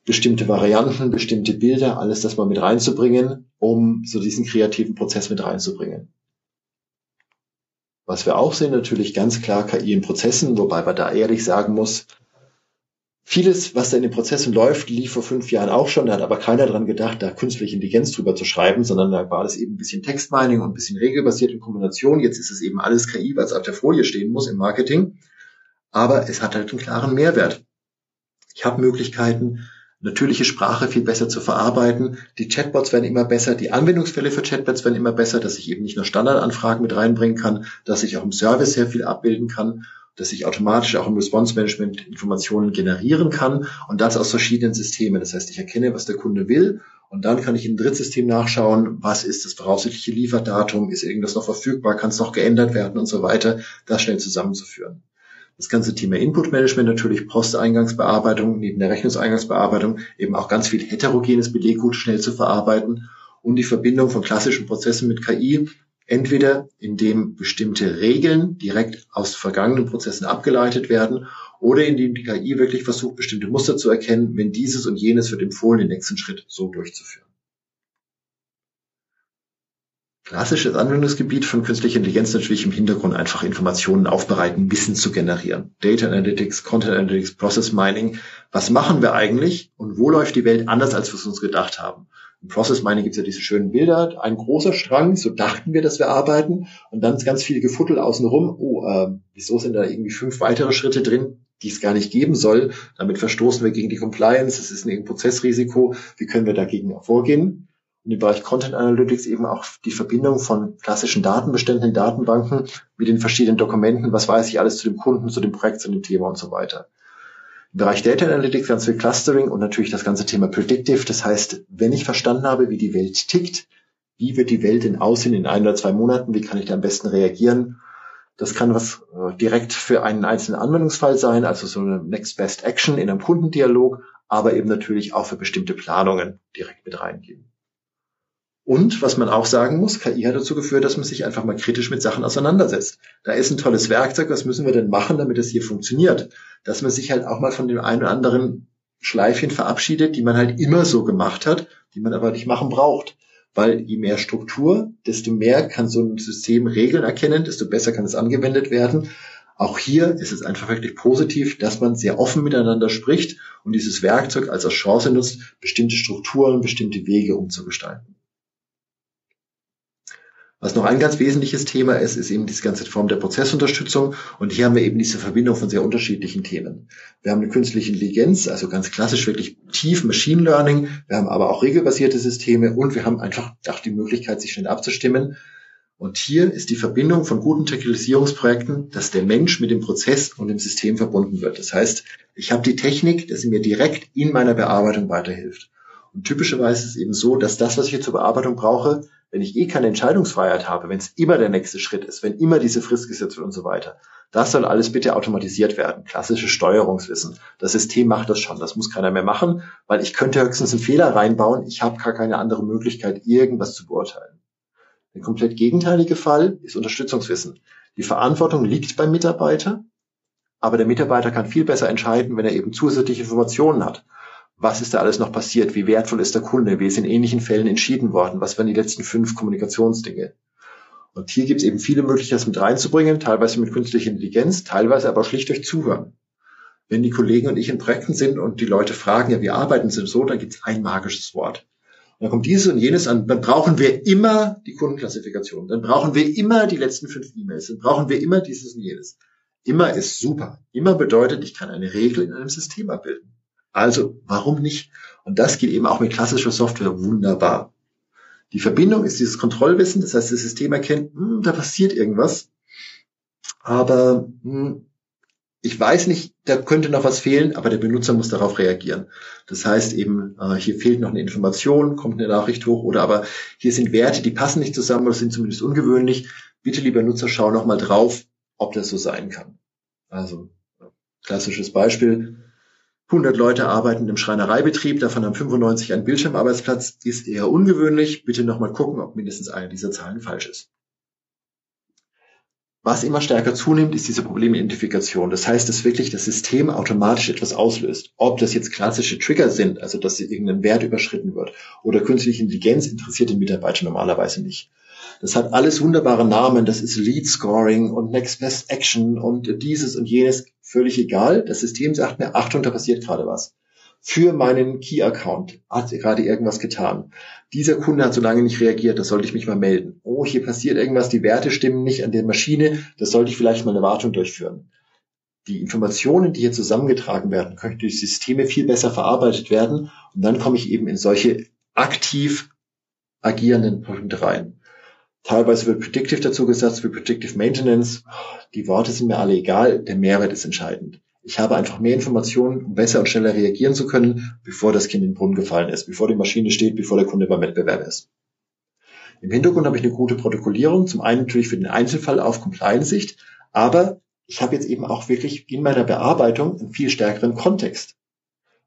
bestimmte Varianten, bestimmte Bilder, alles das mal mit reinzubringen, um so diesen kreativen Prozess mit reinzubringen. Was wir auch sehen, natürlich ganz klar KI in Prozessen, wobei man da ehrlich sagen muss, Vieles, was da in den Prozessen läuft, lief vor fünf Jahren auch schon. Da hat aber keiner dran gedacht, da künstliche Intelligenz drüber zu schreiben, sondern da war das eben ein bisschen Textmining und ein bisschen regelbasiert in Kombination. Jetzt ist es eben alles KI, was auf der Folie stehen muss im Marketing. Aber es hat halt einen klaren Mehrwert. Ich habe Möglichkeiten, natürliche Sprache viel besser zu verarbeiten. Die Chatbots werden immer besser, die Anwendungsfälle für Chatbots werden immer besser, dass ich eben nicht nur Standardanfragen mit reinbringen kann, dass ich auch im Service sehr viel abbilden kann dass ich automatisch auch im Response Management Informationen generieren kann und das aus verschiedenen Systemen. Das heißt, ich erkenne, was der Kunde will und dann kann ich in ein Drittsystem nachschauen, was ist das voraussichtliche Lieferdatum, ist irgendwas noch verfügbar, kann es noch geändert werden und so weiter, das schnell zusammenzuführen. Das ganze Thema Input Management natürlich, Posteingangsbearbeitung, neben der Rechnungseingangsbearbeitung eben auch ganz viel heterogenes Beleggut schnell zu verarbeiten und die Verbindung von klassischen Prozessen mit KI Entweder indem bestimmte Regeln direkt aus vergangenen Prozessen abgeleitet werden oder indem die KI wirklich versucht, bestimmte Muster zu erkennen, wenn dieses und jenes wird empfohlen, den nächsten Schritt so durchzuführen. Klassisches Anwendungsgebiet von künstlicher Intelligenz natürlich im Hintergrund einfach Informationen aufbereiten, Wissen zu generieren. Data Analytics, Content Analytics, Process Mining. Was machen wir eigentlich und wo läuft die Welt anders, als wir es uns gedacht haben? Im Process Mining gibt es ja diese schönen Bilder, ein großer Strang, so dachten wir, dass wir arbeiten, und dann ganz viel Gefuttel außenrum. Oh, äh, wieso sind da irgendwie fünf weitere Schritte drin, die es gar nicht geben soll? Damit verstoßen wir gegen die Compliance, das ist ein Prozessrisiko. Wie können wir dagegen vorgehen? Und im Bereich Content Analytics eben auch die Verbindung von klassischen Datenbeständen in Datenbanken mit den verschiedenen Dokumenten, was weiß ich alles zu dem Kunden, zu dem Projekt, zu dem Thema und so weiter. Im Bereich Data Analytics ganz viel Clustering und natürlich das ganze Thema Predictive. Das heißt, wenn ich verstanden habe, wie die Welt tickt, wie wird die Welt denn aussehen in ein oder zwei Monaten, wie kann ich da am besten reagieren? Das kann was äh, direkt für einen einzelnen Anwendungsfall sein, also so eine Next Best Action in einem Kundendialog, aber eben natürlich auch für bestimmte Planungen direkt mit reingehen. Und was man auch sagen muss, KI hat dazu geführt, dass man sich einfach mal kritisch mit Sachen auseinandersetzt. Da ist ein tolles Werkzeug, was müssen wir denn machen, damit es hier funktioniert? Dass man sich halt auch mal von dem einen oder anderen Schleifchen verabschiedet, die man halt immer so gemacht hat, die man aber nicht machen braucht. Weil je mehr Struktur, desto mehr kann so ein System Regeln erkennen, desto besser kann es angewendet werden. Auch hier ist es einfach wirklich positiv, dass man sehr offen miteinander spricht und dieses Werkzeug als Chance nutzt, bestimmte Strukturen, bestimmte Wege umzugestalten. Was noch ein ganz wesentliches Thema ist, ist eben diese ganze Form der Prozessunterstützung. Und hier haben wir eben diese Verbindung von sehr unterschiedlichen Themen. Wir haben eine künstliche Intelligenz, also ganz klassisch wirklich tief Machine Learning. Wir haben aber auch regelbasierte Systeme und wir haben einfach auch die Möglichkeit, sich schnell abzustimmen. Und hier ist die Verbindung von guten Technisierungsprojekten, dass der Mensch mit dem Prozess und dem System verbunden wird. Das heißt, ich habe die Technik, dass sie mir direkt in meiner Bearbeitung weiterhilft. Und typischerweise ist es eben so, dass das, was ich zur Bearbeitung brauche, wenn ich eh keine Entscheidungsfreiheit habe, wenn es immer der nächste Schritt ist, wenn immer diese Frist gesetzt wird und so weiter, das soll alles bitte automatisiert werden. Klassisches Steuerungswissen. Das System macht das schon. Das muss keiner mehr machen, weil ich könnte höchstens einen Fehler reinbauen. Ich habe gar keine andere Möglichkeit, irgendwas zu beurteilen. Der komplett gegenteilige Fall ist Unterstützungswissen. Die Verantwortung liegt beim Mitarbeiter, aber der Mitarbeiter kann viel besser entscheiden, wenn er eben zusätzliche Informationen hat was ist da alles noch passiert, wie wertvoll ist der Kunde, wie ist in ähnlichen Fällen entschieden worden, was waren die letzten fünf Kommunikationsdinge. Und hier gibt es eben viele Möglichkeiten mit reinzubringen, teilweise mit künstlicher Intelligenz, teilweise aber schlicht durch Zuhören. Wenn die Kollegen und ich in Projekten sind und die Leute fragen, ja, wie arbeiten sie so, dann gibt es ein magisches Wort. Und dann kommt dieses und jenes an, dann brauchen wir immer die Kundenklassifikation, dann brauchen wir immer die letzten fünf E-Mails, dann brauchen wir immer dieses und jenes. Immer ist super. Immer bedeutet, ich kann eine Regel in einem System abbilden. Also, warum nicht? Und das geht eben auch mit klassischer Software wunderbar. Die Verbindung ist dieses Kontrollwissen, das heißt, das System erkennt, hm, da passiert irgendwas, aber hm, ich weiß nicht, da könnte noch was fehlen, aber der Benutzer muss darauf reagieren. Das heißt eben, äh, hier fehlt noch eine Information, kommt eine Nachricht hoch oder aber hier sind Werte, die passen nicht zusammen oder sind zumindest ungewöhnlich. Bitte, lieber Nutzer, schau noch mal drauf, ob das so sein kann. Also klassisches Beispiel. 100 Leute arbeiten im Schreinereibetrieb, davon haben 95 einen Bildschirmarbeitsplatz, ist eher ungewöhnlich. Bitte nochmal gucken, ob mindestens eine dieser Zahlen falsch ist. Was immer stärker zunimmt, ist diese Problemidentifikation. Das heißt, dass wirklich das System automatisch etwas auslöst. Ob das jetzt klassische Trigger sind, also dass irgendein Wert überschritten wird, oder künstliche Intelligenz interessiert den Mitarbeiter normalerweise nicht. Das hat alles wunderbare Namen. Das ist Lead Scoring und Next Best Action und dieses und jenes. Völlig egal. Das System sagt mir, Achtung, da passiert gerade was. Für meinen Key-Account hat gerade irgendwas getan. Dieser Kunde hat so lange nicht reagiert, da sollte ich mich mal melden. Oh, hier passiert irgendwas, die Werte stimmen nicht an der Maschine, da sollte ich vielleicht mal eine Wartung durchführen. Die Informationen, die hier zusammengetragen werden, können durch Systeme viel besser verarbeitet werden und dann komme ich eben in solche aktiv agierenden Punkte rein. Teilweise wird Predictive dazu gesagt, wie Predictive Maintenance. Die Worte sind mir alle egal, der Mehrwert ist entscheidend. Ich habe einfach mehr Informationen, um besser und schneller reagieren zu können, bevor das Kind in den Brunnen gefallen ist, bevor die Maschine steht, bevor der Kunde beim Wettbewerb ist. Im Hintergrund habe ich eine gute Protokollierung, zum einen natürlich für den Einzelfall auf Compliance-Sicht, aber ich habe jetzt eben auch wirklich in meiner Bearbeitung einen viel stärkeren Kontext.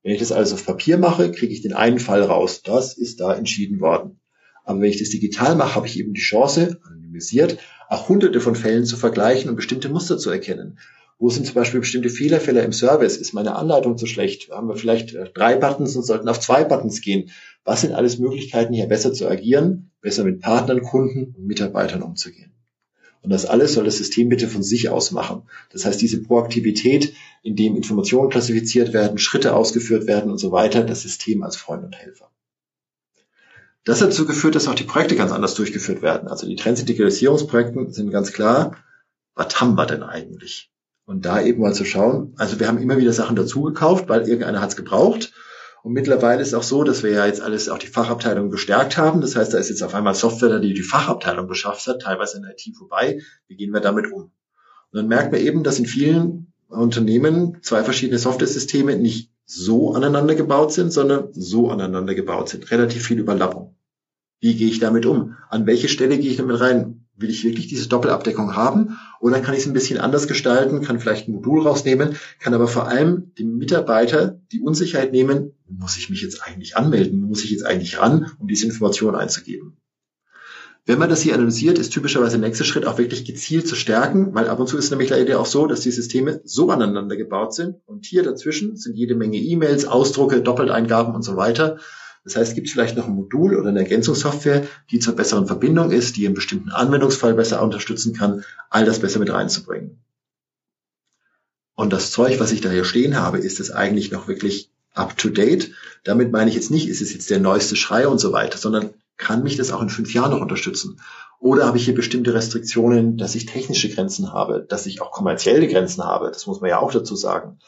Wenn ich das alles auf Papier mache, kriege ich den einen Fall raus. Das ist da entschieden worden. Aber wenn ich das digital mache, habe ich eben die Chance, anonymisiert, auch hunderte von Fällen zu vergleichen und bestimmte Muster zu erkennen. Wo sind zum Beispiel bestimmte Fehlerfälle im Service? Ist meine Anleitung zu schlecht? Haben wir vielleicht äh, drei Buttons und sollten auf zwei Buttons gehen? Was sind alles Möglichkeiten, hier besser zu agieren, besser mit Partnern, Kunden und Mitarbeitern umzugehen? Und das alles soll das System bitte von sich aus machen. Das heißt, diese Proaktivität, in dem Informationen klassifiziert werden, Schritte ausgeführt werden und so weiter, das System als Freund und Helfer. Das hat dazu geführt, dass auch die Projekte ganz anders durchgeführt werden. Also die Trends Digitalisierungsprojekte sind ganz klar, was haben wir denn eigentlich? Und da eben mal zu schauen, also wir haben immer wieder Sachen dazu gekauft, weil irgendeiner hat es gebraucht. Und mittlerweile ist auch so, dass wir ja jetzt alles auch die Fachabteilung gestärkt haben. Das heißt, da ist jetzt auf einmal Software die die Fachabteilung beschafft hat, teilweise in IT vorbei. Wie gehen wir damit um? Und dann merkt man eben, dass in vielen Unternehmen zwei verschiedene Software-Systeme nicht so aneinander gebaut sind, sondern so aneinander gebaut sind. Relativ viel Überlappung. Wie gehe ich damit um? An welche Stelle gehe ich damit rein? Will ich wirklich diese Doppelabdeckung haben? Oder kann ich es ein bisschen anders gestalten, kann vielleicht ein Modul rausnehmen, kann aber vor allem dem Mitarbeiter die Unsicherheit nehmen, muss ich mich jetzt eigentlich anmelden? Muss ich jetzt eigentlich ran, um diese Information einzugeben? Wenn man das hier analysiert, ist typischerweise der nächste Schritt auch wirklich gezielt zu stärken, weil ab und zu ist nämlich leider auch so, dass die Systeme so aneinander gebaut sind und hier dazwischen sind jede Menge E-Mails, Ausdrucke, Doppelteingaben und so weiter. Das heißt, gibt es vielleicht noch ein Modul oder eine Ergänzungssoftware, die zur besseren Verbindung ist, die einen bestimmten Anwendungsfall besser unterstützen kann, all das besser mit reinzubringen. Und das Zeug, was ich da hier stehen habe, ist es eigentlich noch wirklich up to date. Damit meine ich jetzt nicht, ist es jetzt der neueste Schrei und so weiter, sondern kann mich das auch in fünf Jahren noch unterstützen? Oder habe ich hier bestimmte Restriktionen, dass ich technische Grenzen habe, dass ich auch kommerzielle Grenzen habe? Das muss man ja auch dazu sagen.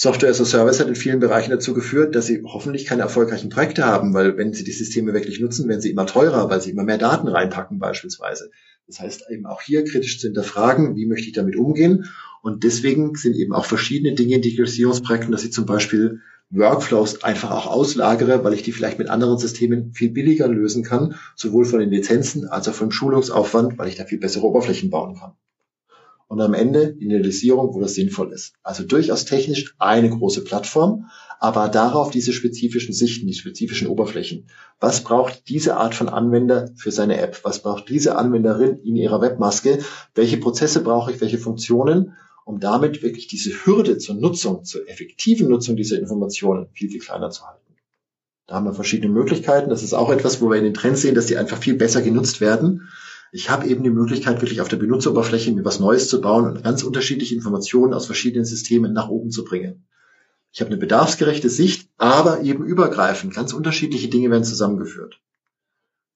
Software as a Service hat in vielen Bereichen dazu geführt, dass sie hoffentlich keine erfolgreichen Projekte haben, weil wenn sie die Systeme wirklich nutzen, werden sie immer teurer, weil sie immer mehr Daten reinpacken beispielsweise. Das heißt eben auch hier kritisch zu hinterfragen, wie möchte ich damit umgehen. Und deswegen sind eben auch verschiedene Dinge in Digitalisierungsprojekten, dass ich zum Beispiel Workflows einfach auch auslagere, weil ich die vielleicht mit anderen Systemen viel billiger lösen kann, sowohl von den Lizenzen als auch vom Schulungsaufwand, weil ich da viel bessere Oberflächen bauen kann. Und am Ende Initialisierung, wo das sinnvoll ist. Also durchaus technisch eine große Plattform, aber darauf diese spezifischen Sichten, die spezifischen Oberflächen. Was braucht diese Art von Anwender für seine App? Was braucht diese Anwenderin in ihrer Webmaske? Welche Prozesse brauche ich? Welche Funktionen? um damit wirklich diese Hürde zur Nutzung, zur effektiven Nutzung dieser Informationen viel, viel kleiner zu halten. Da haben wir verschiedene Möglichkeiten. Das ist auch etwas, wo wir in den Trends sehen, dass die einfach viel besser genutzt werden. Ich habe eben die Möglichkeit, wirklich auf der Benutzeroberfläche mir was Neues zu bauen und ganz unterschiedliche Informationen aus verschiedenen Systemen nach oben zu bringen. Ich habe eine bedarfsgerechte Sicht, aber eben übergreifend. Ganz unterschiedliche Dinge werden zusammengeführt.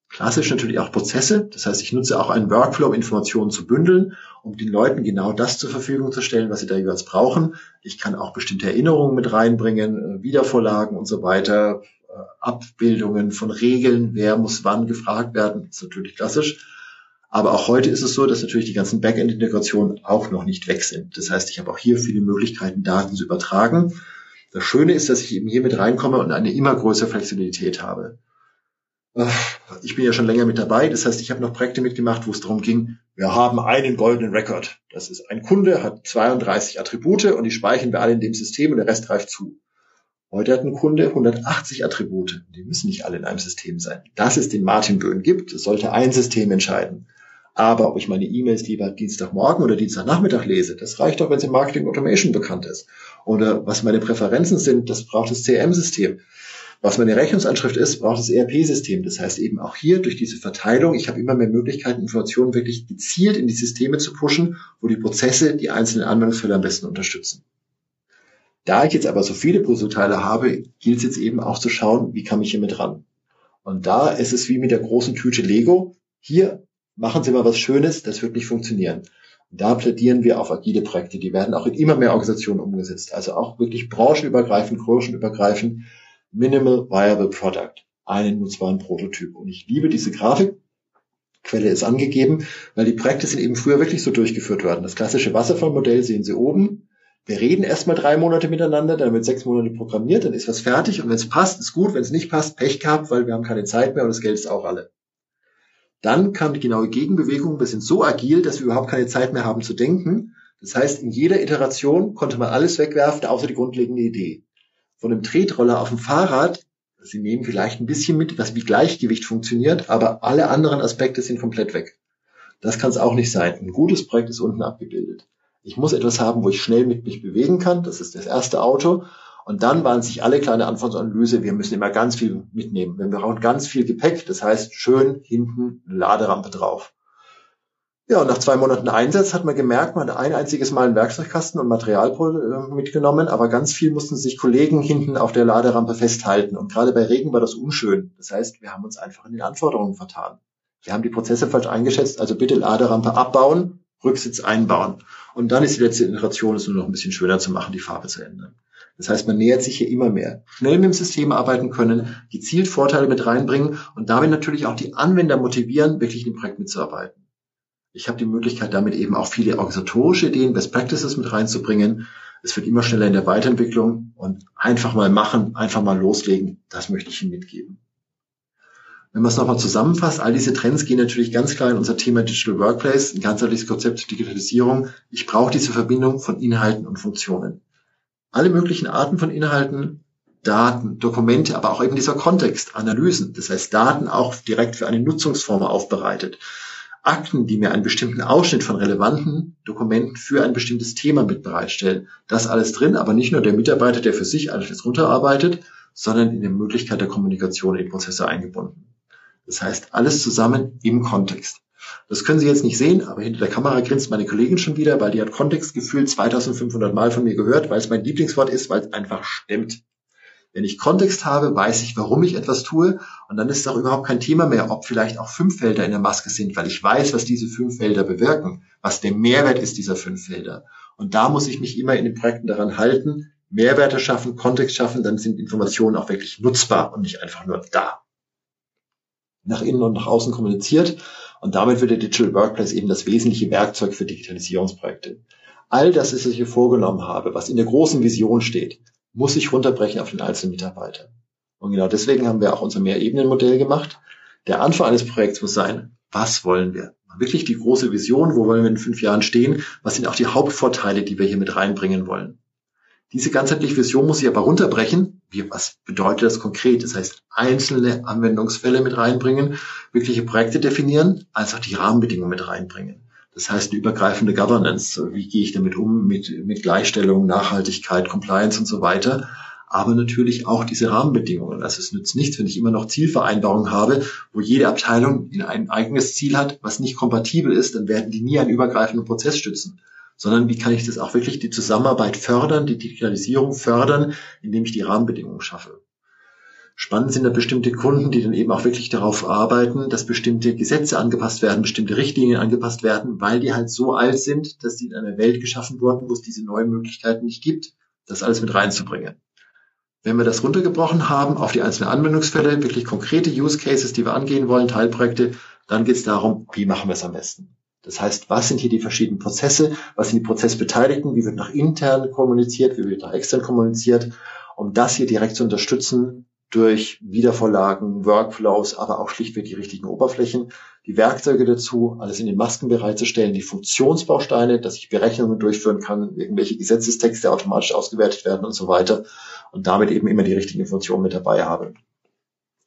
Klassisch natürlich auch Prozesse. Das heißt, ich nutze auch einen Workflow, um Informationen zu bündeln, um den Leuten genau das zur Verfügung zu stellen, was sie da jeweils brauchen. Ich kann auch bestimmte Erinnerungen mit reinbringen, äh, Wiedervorlagen und so weiter, äh, Abbildungen von Regeln, wer muss wann gefragt werden. Das ist natürlich klassisch. Aber auch heute ist es so, dass natürlich die ganzen Backend-Integrationen auch noch nicht weg sind. Das heißt, ich habe auch hier viele Möglichkeiten, Daten zu übertragen. Das Schöne ist, dass ich eben hier mit reinkomme und eine immer größere Flexibilität habe. Ich bin ja schon länger mit dabei. Das heißt, ich habe noch Projekte mitgemacht, wo es darum ging, wir haben einen goldenen Rekord. Das ist ein Kunde, hat 32 Attribute und die speichern wir alle in dem System und der Rest greift zu. Heute hat ein Kunde 180 Attribute. Die müssen nicht alle in einem System sein. Dass es den Martin Böhn gibt, sollte ein System entscheiden. Aber ob ich meine E-Mails lieber Dienstagmorgen oder Dienstagnachmittag lese, das reicht doch, wenn es im Marketing Automation bekannt ist. Oder was meine Präferenzen sind, das braucht das CRM-System. Was meine Rechnungsanschrift ist, braucht das ERP-System. Das heißt eben auch hier durch diese Verteilung, ich habe immer mehr Möglichkeiten, Informationen wirklich gezielt in die Systeme zu pushen, wo die Prozesse die einzelnen Anwendungsfälle am besten unterstützen. Da ich jetzt aber so viele Puzzleteile habe, gilt es jetzt eben auch zu schauen, wie kam ich hier mit ran. Und da ist es wie mit der großen Tüte Lego. Hier machen Sie mal was Schönes, das wird nicht funktionieren. Und da plädieren wir auf agile Projekte. Die werden auch in immer mehr Organisationen umgesetzt. Also auch wirklich branchenübergreifend, branchenübergreifend, Minimal Viable Product. Einen nutzbaren Prototyp. Und ich liebe diese Grafik. Quelle ist angegeben, weil die Projekte sind eben früher wirklich so durchgeführt worden. Das klassische Wasserfallmodell sehen Sie oben. Wir reden erstmal drei Monate miteinander, dann wird sechs Monate programmiert, dann ist was fertig und wenn es passt, ist gut, wenn es nicht passt, Pech gehabt, weil wir haben keine Zeit mehr und das Geld ist auch alle. Dann kam die genaue Gegenbewegung, wir sind so agil, dass wir überhaupt keine Zeit mehr haben zu denken. Das heißt, in jeder Iteration konnte man alles wegwerfen, außer die grundlegende Idee von einem Tretroller auf dem Fahrrad, Sie nehmen vielleicht ein bisschen mit, was wie Gleichgewicht funktioniert, aber alle anderen Aspekte sind komplett weg. Das kann es auch nicht sein. Ein gutes Projekt ist unten abgebildet. Ich muss etwas haben, wo ich schnell mit mich bewegen kann. Das ist das erste Auto. Und dann waren sich alle kleine Anforderungsanalyse. Wir müssen immer ganz viel mitnehmen. Wir brauchen ganz viel Gepäck. Das heißt, schön hinten eine Laderampe drauf. Ja, und nach zwei Monaten Einsatz hat man gemerkt, man hat ein einziges Mal einen Werkzeugkasten und Material äh, mitgenommen, aber ganz viel mussten sich Kollegen hinten auf der Laderampe festhalten. Und gerade bei Regen war das unschön. Das heißt, wir haben uns einfach in den Anforderungen vertan. Wir haben die Prozesse falsch eingeschätzt, also bitte Laderampe abbauen, Rücksitz einbauen. Und dann ist die letzte Iteration, es nur noch ein bisschen schöner zu machen, die Farbe zu ändern. Das heißt, man nähert sich hier immer mehr. Schnell mit dem System arbeiten können, gezielt Vorteile mit reinbringen und damit natürlich auch die Anwender motivieren, wirklich in dem Projekt mitzuarbeiten. Ich habe die Möglichkeit, damit eben auch viele organisatorische Ideen, Best Practices mit reinzubringen. Es wird immer schneller in der Weiterentwicklung und einfach mal machen, einfach mal loslegen, das möchte ich Ihnen mitgeben. Wenn man es nochmal zusammenfasst, all diese Trends gehen natürlich ganz klar in unser Thema Digital Workplace, ein ganzheitliches Konzept Digitalisierung. Ich brauche diese Verbindung von Inhalten und Funktionen. Alle möglichen Arten von Inhalten, Daten, Dokumente, aber auch eben dieser Kontext, Analysen. Das heißt, Daten auch direkt für eine Nutzungsform aufbereitet. Akten, die mir einen bestimmten Ausschnitt von relevanten Dokumenten für ein bestimmtes Thema mit bereitstellen. Das alles drin, aber nicht nur der Mitarbeiter, der für sich alles runterarbeitet, sondern in der Möglichkeit der Kommunikation in Prozesse eingebunden. Das heißt, alles zusammen im Kontext. Das können Sie jetzt nicht sehen, aber hinter der Kamera grinst meine Kollegin schon wieder, weil die hat Kontextgefühl 2500 Mal von mir gehört, weil es mein Lieblingswort ist, weil es einfach stimmt. Wenn ich Kontext habe, weiß ich, warum ich etwas tue. Und dann ist es auch überhaupt kein Thema mehr, ob vielleicht auch fünf Felder in der Maske sind, weil ich weiß, was diese fünf Felder bewirken, was der Mehrwert ist dieser fünf Felder. Und da muss ich mich immer in den Projekten daran halten, Mehrwerte schaffen, Kontext schaffen, dann sind Informationen auch wirklich nutzbar und nicht einfach nur da. Nach innen und nach außen kommuniziert. Und damit wird der Digital Workplace eben das wesentliche Werkzeug für Digitalisierungsprojekte. All das, was ich hier vorgenommen habe, was in der großen Vision steht, muss sich runterbrechen auf den einzelnen Mitarbeiter. Und genau deswegen haben wir auch unser Mehrebenenmodell gemacht. Der Anfang eines Projekts muss sein, was wollen wir? Wirklich die große Vision, wo wollen wir in fünf Jahren stehen? Was sind auch die Hauptvorteile, die wir hier mit reinbringen wollen? Diese ganzheitliche Vision muss sich aber runterbrechen. Wie, was bedeutet das konkret? Das heißt, einzelne Anwendungsfälle mit reinbringen, wirkliche Projekte definieren, als auch die Rahmenbedingungen mit reinbringen. Das heißt, eine übergreifende Governance. Wie gehe ich damit um mit, mit Gleichstellung, Nachhaltigkeit, Compliance und so weiter. aber natürlich auch diese Rahmenbedingungen. Also es nützt nichts, wenn ich immer noch Zielvereinbarungen habe, wo jede Abteilung ein eigenes Ziel hat, was nicht kompatibel ist, dann werden die nie einen übergreifenden Prozess stützen sondern wie kann ich das auch wirklich die Zusammenarbeit fördern, die Digitalisierung fördern, indem ich die Rahmenbedingungen schaffe. Spannend sind da bestimmte Kunden, die dann eben auch wirklich darauf arbeiten, dass bestimmte Gesetze angepasst werden, bestimmte Richtlinien angepasst werden, weil die halt so alt sind, dass sie in einer Welt geschaffen wurden, wo es diese neuen Möglichkeiten nicht gibt, das alles mit reinzubringen. Wenn wir das runtergebrochen haben auf die einzelnen Anwendungsfälle, wirklich konkrete Use Cases, die wir angehen wollen, Teilprojekte, dann geht es darum, wie machen wir es am besten. Das heißt, was sind hier die verschiedenen Prozesse? Was sind die Prozessbeteiligten? Wie wird nach intern kommuniziert? Wie wird nach extern kommuniziert? Um das hier direkt zu unterstützen durch Wiedervorlagen, Workflows, aber auch schlichtweg die richtigen Oberflächen, die Werkzeuge dazu, alles in den Masken bereitzustellen, die Funktionsbausteine, dass ich Berechnungen durchführen kann, irgendwelche Gesetzestexte automatisch ausgewertet werden und so weiter und damit eben immer die richtigen Informationen mit dabei habe.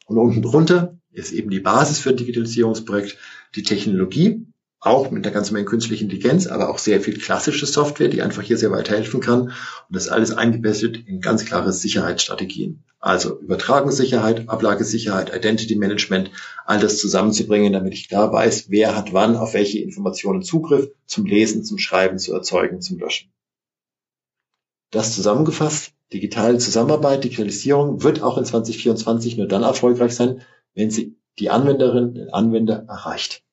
Und unten drunter ist eben die Basis für ein Digitalisierungsprojekt die Technologie, auch mit einer ganzen Menge künstlicher Intelligenz, aber auch sehr viel klassische Software, die einfach hier sehr weiterhelfen kann. Und das alles eingebettet in ganz klare Sicherheitsstrategien. Also Übertragungssicherheit, Ablagesicherheit, Identity Management, all das zusammenzubringen, damit ich klar weiß, wer hat wann auf welche Informationen Zugriff zum Lesen, zum Schreiben, zu erzeugen, zum Löschen. Das zusammengefasst, digitale Zusammenarbeit, Digitalisierung wird auch in 2024 nur dann erfolgreich sein, wenn sie die Anwenderin, den Anwender erreicht.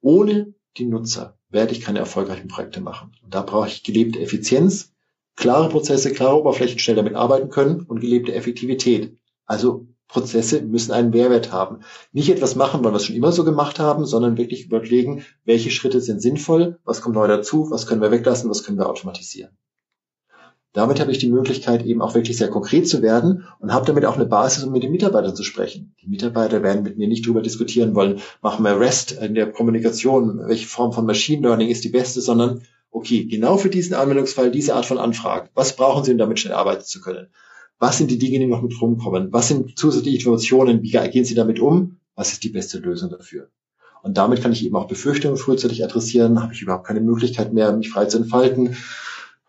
Ohne die Nutzer werde ich keine erfolgreichen Projekte machen. Und da brauche ich gelebte Effizienz, klare Prozesse, klare Oberflächen, schnell damit arbeiten können und gelebte Effektivität. Also Prozesse müssen einen Mehrwert haben. Nicht etwas machen, weil wir es schon immer so gemacht haben, sondern wirklich überlegen, welche Schritte sind sinnvoll, was kommt neu dazu, was können wir weglassen, was können wir automatisieren. Damit habe ich die Möglichkeit, eben auch wirklich sehr konkret zu werden und habe damit auch eine Basis, um mit den Mitarbeitern zu sprechen. Die Mitarbeiter werden mit mir nicht darüber diskutieren wollen, machen wir REST in der Kommunikation, welche Form von Machine Learning ist die beste, sondern okay, genau für diesen Anwendungsfall, diese Art von Anfragen, was brauchen Sie, um damit schnell arbeiten zu können? Was sind die Dinge, die noch mit rumkommen? Was sind zusätzliche Informationen? Wie gehen Sie damit um? Was ist die beste Lösung dafür? Und damit kann ich eben auch Befürchtungen frühzeitig adressieren, habe ich überhaupt keine Möglichkeit mehr, mich frei zu entfalten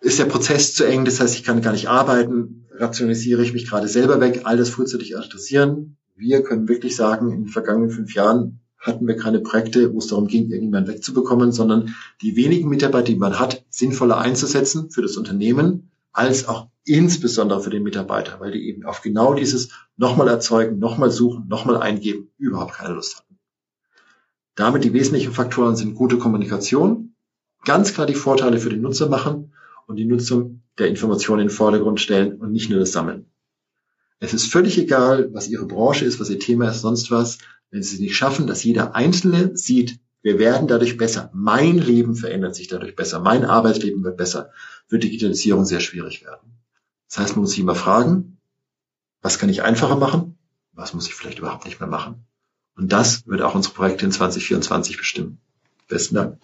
ist der Prozess zu eng, das heißt, ich kann gar nicht arbeiten, rationalisiere ich mich gerade selber weg, all das frühzeitig adressieren. Wir können wirklich sagen, in den vergangenen fünf Jahren hatten wir keine Projekte, wo es darum ging, irgendjemanden wegzubekommen, sondern die wenigen Mitarbeiter, die man hat, sinnvoller einzusetzen für das Unternehmen, als auch insbesondere für den Mitarbeiter, weil die eben auf genau dieses nochmal erzeugen, nochmal suchen, nochmal eingeben, überhaupt keine Lust hatten. Damit die wesentlichen Faktoren sind gute Kommunikation, ganz klar die Vorteile für den Nutzer machen und die Nutzung der Informationen in den Vordergrund stellen und nicht nur das Sammeln. Es ist völlig egal, was Ihre Branche ist, was Ihr Thema ist, sonst was. Wenn Sie es nicht schaffen, dass jeder Einzelne sieht, wir werden dadurch besser. Mein Leben verändert sich dadurch besser. Mein Arbeitsleben wird besser. Wird Digitalisierung sehr schwierig werden. Das heißt, man muss sich immer fragen, was kann ich einfacher machen? Was muss ich vielleicht überhaupt nicht mehr machen? Und das wird auch unsere Projekte in 2024 bestimmen. Besten Dank.